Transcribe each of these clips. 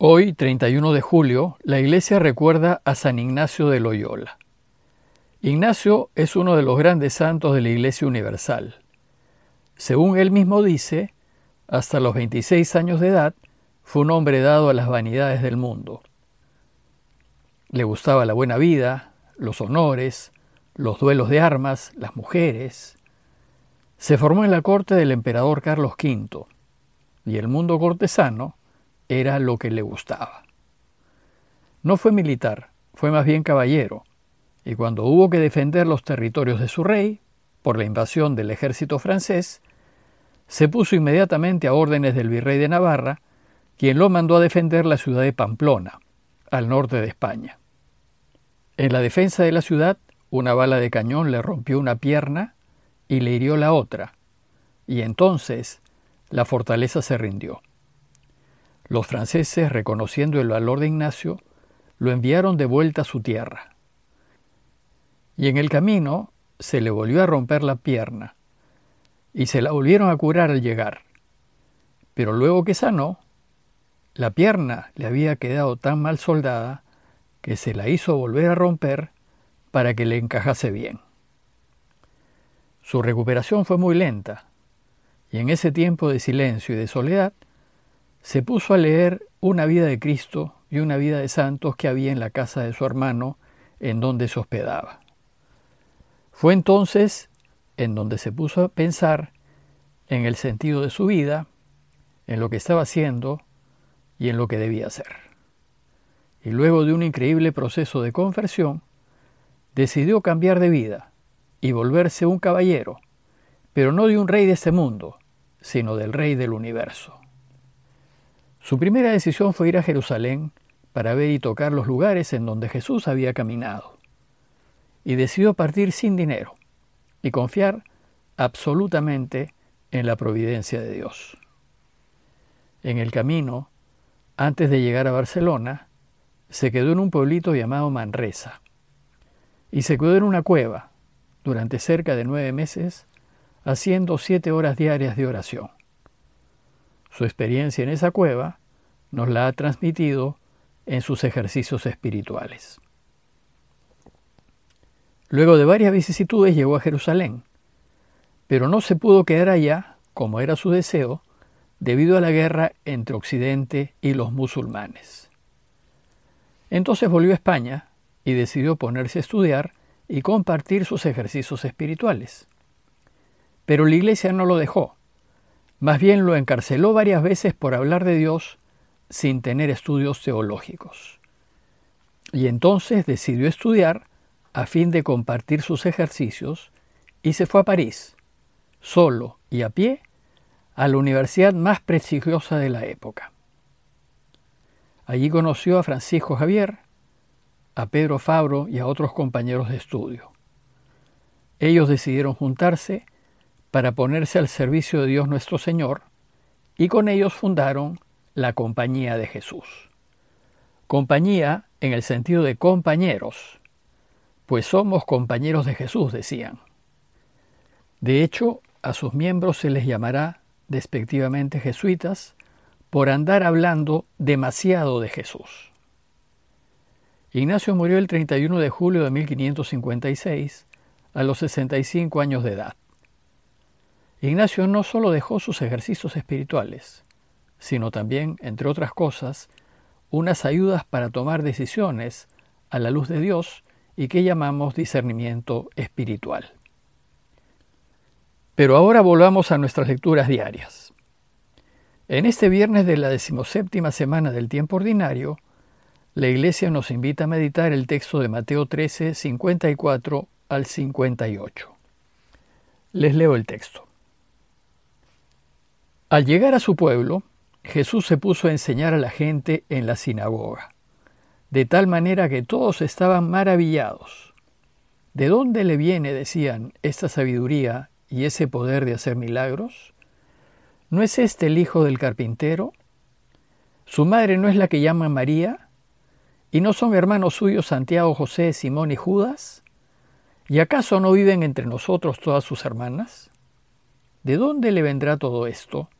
Hoy, 31 de julio, la iglesia recuerda a San Ignacio de Loyola. Ignacio es uno de los grandes santos de la Iglesia Universal. Según él mismo dice, hasta los 26 años de edad fue un hombre dado a las vanidades del mundo. Le gustaba la buena vida, los honores, los duelos de armas, las mujeres. Se formó en la corte del emperador Carlos V y el mundo cortesano era lo que le gustaba. No fue militar, fue más bien caballero, y cuando hubo que defender los territorios de su rey, por la invasión del ejército francés, se puso inmediatamente a órdenes del virrey de Navarra, quien lo mandó a defender la ciudad de Pamplona, al norte de España. En la defensa de la ciudad, una bala de cañón le rompió una pierna y le hirió la otra, y entonces la fortaleza se rindió. Los franceses, reconociendo el valor de Ignacio, lo enviaron de vuelta a su tierra. Y en el camino se le volvió a romper la pierna, y se la volvieron a curar al llegar. Pero luego que sanó, la pierna le había quedado tan mal soldada que se la hizo volver a romper para que le encajase bien. Su recuperación fue muy lenta, y en ese tiempo de silencio y de soledad, se puso a leer una vida de Cristo y una vida de santos que había en la casa de su hermano, en donde se hospedaba. Fue entonces en donde se puso a pensar en el sentido de su vida, en lo que estaba haciendo y en lo que debía hacer. Y luego de un increíble proceso de conversión, decidió cambiar de vida y volverse un caballero, pero no de un rey de este mundo, sino del rey del universo. Su primera decisión fue ir a Jerusalén para ver y tocar los lugares en donde Jesús había caminado. Y decidió partir sin dinero y confiar absolutamente en la providencia de Dios. En el camino, antes de llegar a Barcelona, se quedó en un pueblito llamado Manresa y se quedó en una cueva durante cerca de nueve meses haciendo siete horas diarias de oración. Su experiencia en esa cueva nos la ha transmitido en sus ejercicios espirituales. Luego de varias vicisitudes llegó a Jerusalén, pero no se pudo quedar allá, como era su deseo, debido a la guerra entre Occidente y los musulmanes. Entonces volvió a España y decidió ponerse a estudiar y compartir sus ejercicios espirituales. Pero la Iglesia no lo dejó, más bien lo encarceló varias veces por hablar de Dios sin tener estudios teológicos. Y entonces decidió estudiar a fin de compartir sus ejercicios y se fue a París, solo y a pie, a la universidad más prestigiosa de la época. Allí conoció a Francisco Javier, a Pedro Fabro y a otros compañeros de estudio. Ellos decidieron juntarse para ponerse al servicio de Dios nuestro Señor, y con ellos fundaron la Compañía de Jesús. Compañía en el sentido de compañeros, pues somos compañeros de Jesús, decían. De hecho, a sus miembros se les llamará despectivamente jesuitas por andar hablando demasiado de Jesús. Ignacio murió el 31 de julio de 1556 a los 65 años de edad. Ignacio no solo dejó sus ejercicios espirituales, sino también, entre otras cosas, unas ayudas para tomar decisiones a la luz de Dios y que llamamos discernimiento espiritual. Pero ahora volvamos a nuestras lecturas diarias. En este viernes de la decimoséptima semana del tiempo ordinario, la Iglesia nos invita a meditar el texto de Mateo 13, 54 al 58. Les leo el texto. Al llegar a su pueblo, Jesús se puso a enseñar a la gente en la sinagoga, de tal manera que todos estaban maravillados. ¿De dónde le viene, decían, esta sabiduría y ese poder de hacer milagros? ¿No es este el hijo del carpintero? ¿Su madre no es la que llama María? ¿Y no son hermanos suyos Santiago, José, Simón y Judas? ¿Y acaso no viven entre nosotros todas sus hermanas? ¿De dónde le vendrá todo esto?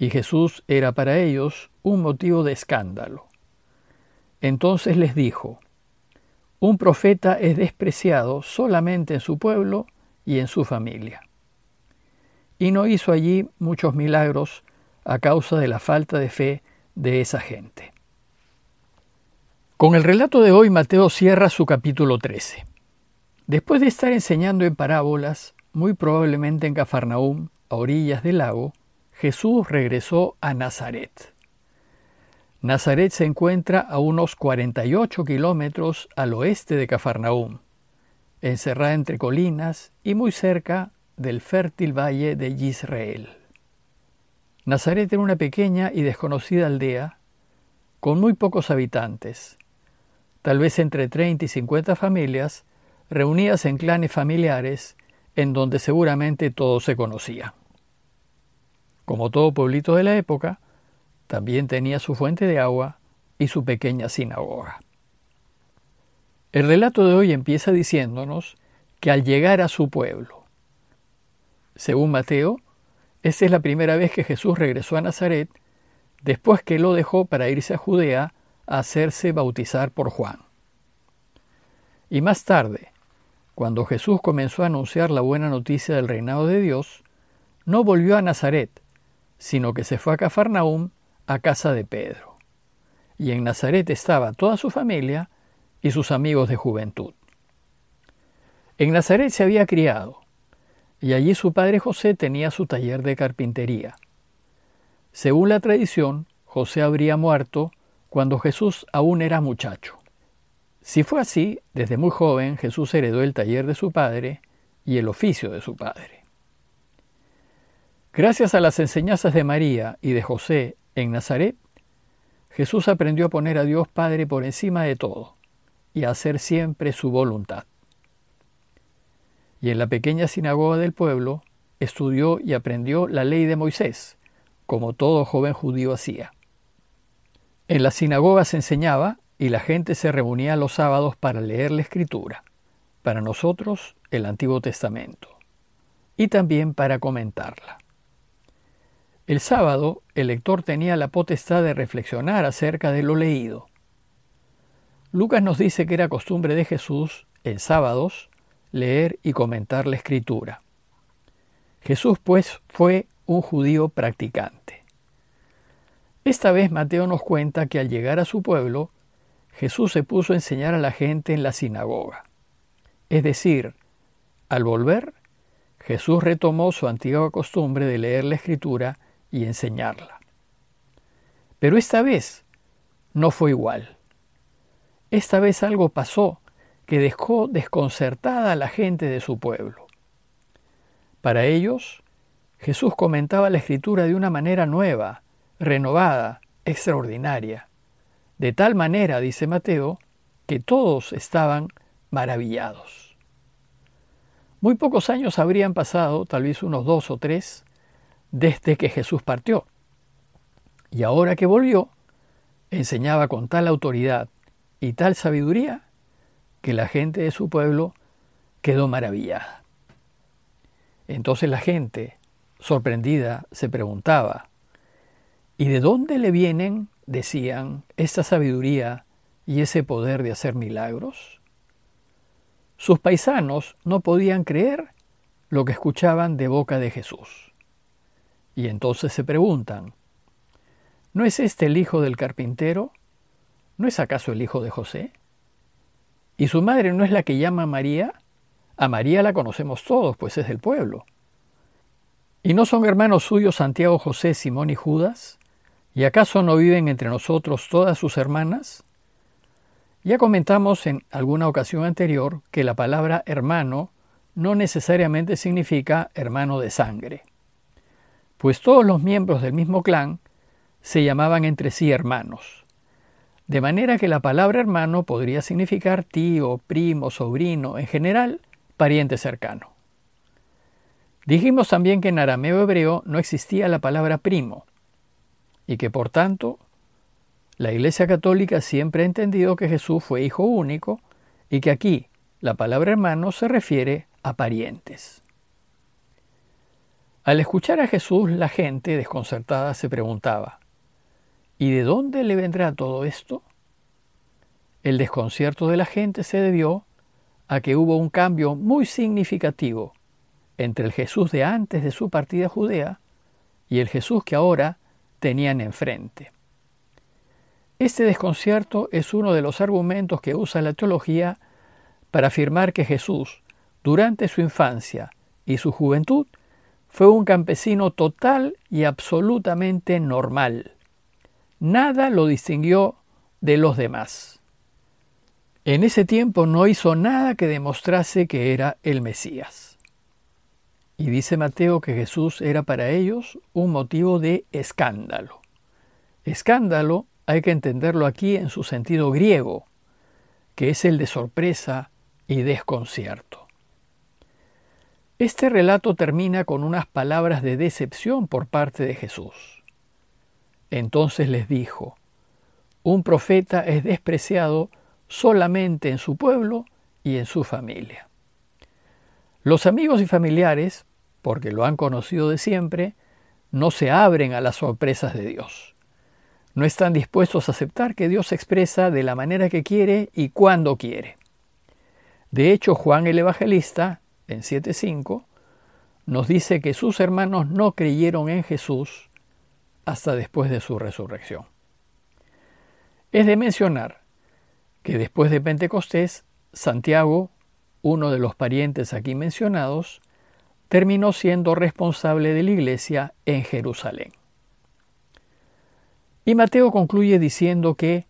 Y Jesús era para ellos un motivo de escándalo. Entonces les dijo, un profeta es despreciado solamente en su pueblo y en su familia. Y no hizo allí muchos milagros a causa de la falta de fe de esa gente. Con el relato de hoy Mateo cierra su capítulo 13. Después de estar enseñando en parábolas, muy probablemente en Cafarnaúm, a orillas del lago, Jesús regresó a Nazaret. Nazaret se encuentra a unos 48 kilómetros al oeste de Cafarnaúm, encerrada entre colinas y muy cerca del fértil valle de Israel. Nazaret era una pequeña y desconocida aldea con muy pocos habitantes, tal vez entre 30 y 50 familias, reunidas en clanes familiares en donde seguramente todos se conocían. Como todo pueblito de la época, también tenía su fuente de agua y su pequeña sinagoga. El relato de hoy empieza diciéndonos que al llegar a su pueblo, según Mateo, esta es la primera vez que Jesús regresó a Nazaret después que lo dejó para irse a Judea hacerse bautizar por Juan. Y más tarde, cuando Jesús comenzó a anunciar la buena noticia del reinado de Dios, no volvió a Nazaret, sino que se fue a Cafarnaúm, a casa de Pedro. Y en Nazaret estaba toda su familia y sus amigos de juventud. En Nazaret se había criado, y allí su padre José tenía su taller de carpintería. Según la tradición, José habría muerto cuando Jesús aún era muchacho. Si fue así, desde muy joven Jesús heredó el taller de su padre y el oficio de su padre. Gracias a las enseñanzas de María y de José en Nazaret, Jesús aprendió a poner a Dios Padre por encima de todo y a hacer siempre su voluntad. Y en la pequeña sinagoga del pueblo estudió y aprendió la ley de Moisés, como todo joven judío hacía. En la sinagoga se enseñaba y la gente se reunía los sábados para leer la escritura, para nosotros el Antiguo Testamento, y también para comentarla. El sábado el lector tenía la potestad de reflexionar acerca de lo leído. Lucas nos dice que era costumbre de Jesús, en sábados, leer y comentar la escritura. Jesús, pues, fue un judío practicante. Esta vez Mateo nos cuenta que al llegar a su pueblo, Jesús se puso a enseñar a la gente en la sinagoga. Es decir, al volver, Jesús retomó su antigua costumbre de leer la escritura y enseñarla. Pero esta vez no fue igual. Esta vez algo pasó que dejó desconcertada a la gente de su pueblo. Para ellos, Jesús comentaba la escritura de una manera nueva, renovada, extraordinaria. De tal manera, dice Mateo, que todos estaban maravillados. Muy pocos años habrían pasado, tal vez unos dos o tres, desde que Jesús partió. Y ahora que volvió, enseñaba con tal autoridad y tal sabiduría que la gente de su pueblo quedó maravillada. Entonces la gente, sorprendida, se preguntaba, ¿Y de dónde le vienen, decían, esta sabiduría y ese poder de hacer milagros? Sus paisanos no podían creer lo que escuchaban de boca de Jesús. Y entonces se preguntan, ¿no es este el hijo del carpintero? ¿No es acaso el hijo de José? ¿Y su madre no es la que llama María? A María la conocemos todos, pues es del pueblo. ¿Y no son hermanos suyos Santiago, José, Simón y Judas? ¿Y acaso no viven entre nosotros todas sus hermanas? Ya comentamos en alguna ocasión anterior que la palabra hermano no necesariamente significa hermano de sangre, pues todos los miembros del mismo clan se llamaban entre sí hermanos, de manera que la palabra hermano podría significar tío, primo, sobrino, en general, pariente cercano. Dijimos también que en arameo hebreo no existía la palabra primo, y que por tanto la Iglesia Católica siempre ha entendido que Jesús fue hijo único y que aquí la palabra hermano se refiere a parientes. Al escuchar a Jesús, la gente desconcertada se preguntaba, ¿y de dónde le vendrá todo esto? El desconcierto de la gente se debió a que hubo un cambio muy significativo entre el Jesús de antes de su partida a Judea y el Jesús que ahora tenían enfrente. Este desconcierto es uno de los argumentos que usa la teología para afirmar que Jesús, durante su infancia y su juventud, fue un campesino total y absolutamente normal. Nada lo distinguió de los demás. En ese tiempo no hizo nada que demostrase que era el Mesías. Y dice Mateo que Jesús era para ellos un motivo de escándalo. Escándalo hay que entenderlo aquí en su sentido griego, que es el de sorpresa y desconcierto. Este relato termina con unas palabras de decepción por parte de Jesús. Entonces les dijo, un profeta es despreciado solamente en su pueblo y en su familia. Los amigos y familiares, porque lo han conocido de siempre, no se abren a las sorpresas de Dios. No están dispuestos a aceptar que Dios se expresa de la manera que quiere y cuando quiere. De hecho, Juan el Evangelista en 7.5, nos dice que sus hermanos no creyeron en Jesús hasta después de su resurrección. Es de mencionar que después de Pentecostés, Santiago, uno de los parientes aquí mencionados, terminó siendo responsable de la iglesia en Jerusalén. Y Mateo concluye diciendo que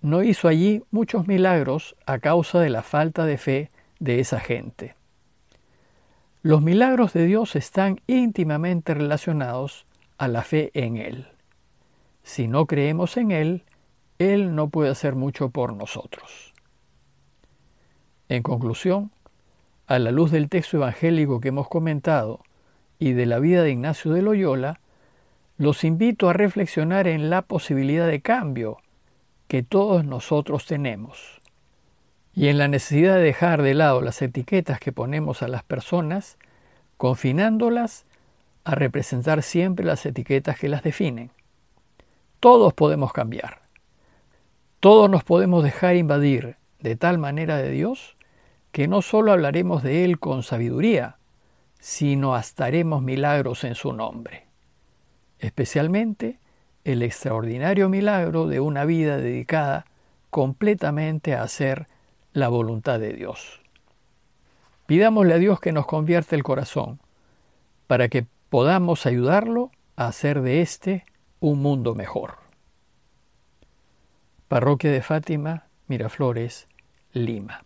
no hizo allí muchos milagros a causa de la falta de fe de esa gente. Los milagros de Dios están íntimamente relacionados a la fe en Él. Si no creemos en Él, Él no puede hacer mucho por nosotros. En conclusión, a la luz del texto evangélico que hemos comentado y de la vida de Ignacio de Loyola, los invito a reflexionar en la posibilidad de cambio que todos nosotros tenemos y en la necesidad de dejar de lado las etiquetas que ponemos a las personas, confinándolas a representar siempre las etiquetas que las definen. Todos podemos cambiar. Todos nos podemos dejar invadir de tal manera de Dios que no solo hablaremos de Él con sabiduría, sino hasta haremos milagros en su nombre. Especialmente el extraordinario milagro de una vida dedicada completamente a hacer la voluntad de Dios. Pidámosle a Dios que nos convierta el corazón para que podamos ayudarlo a hacer de éste un mundo mejor. Parroquia de Fátima, Miraflores, Lima.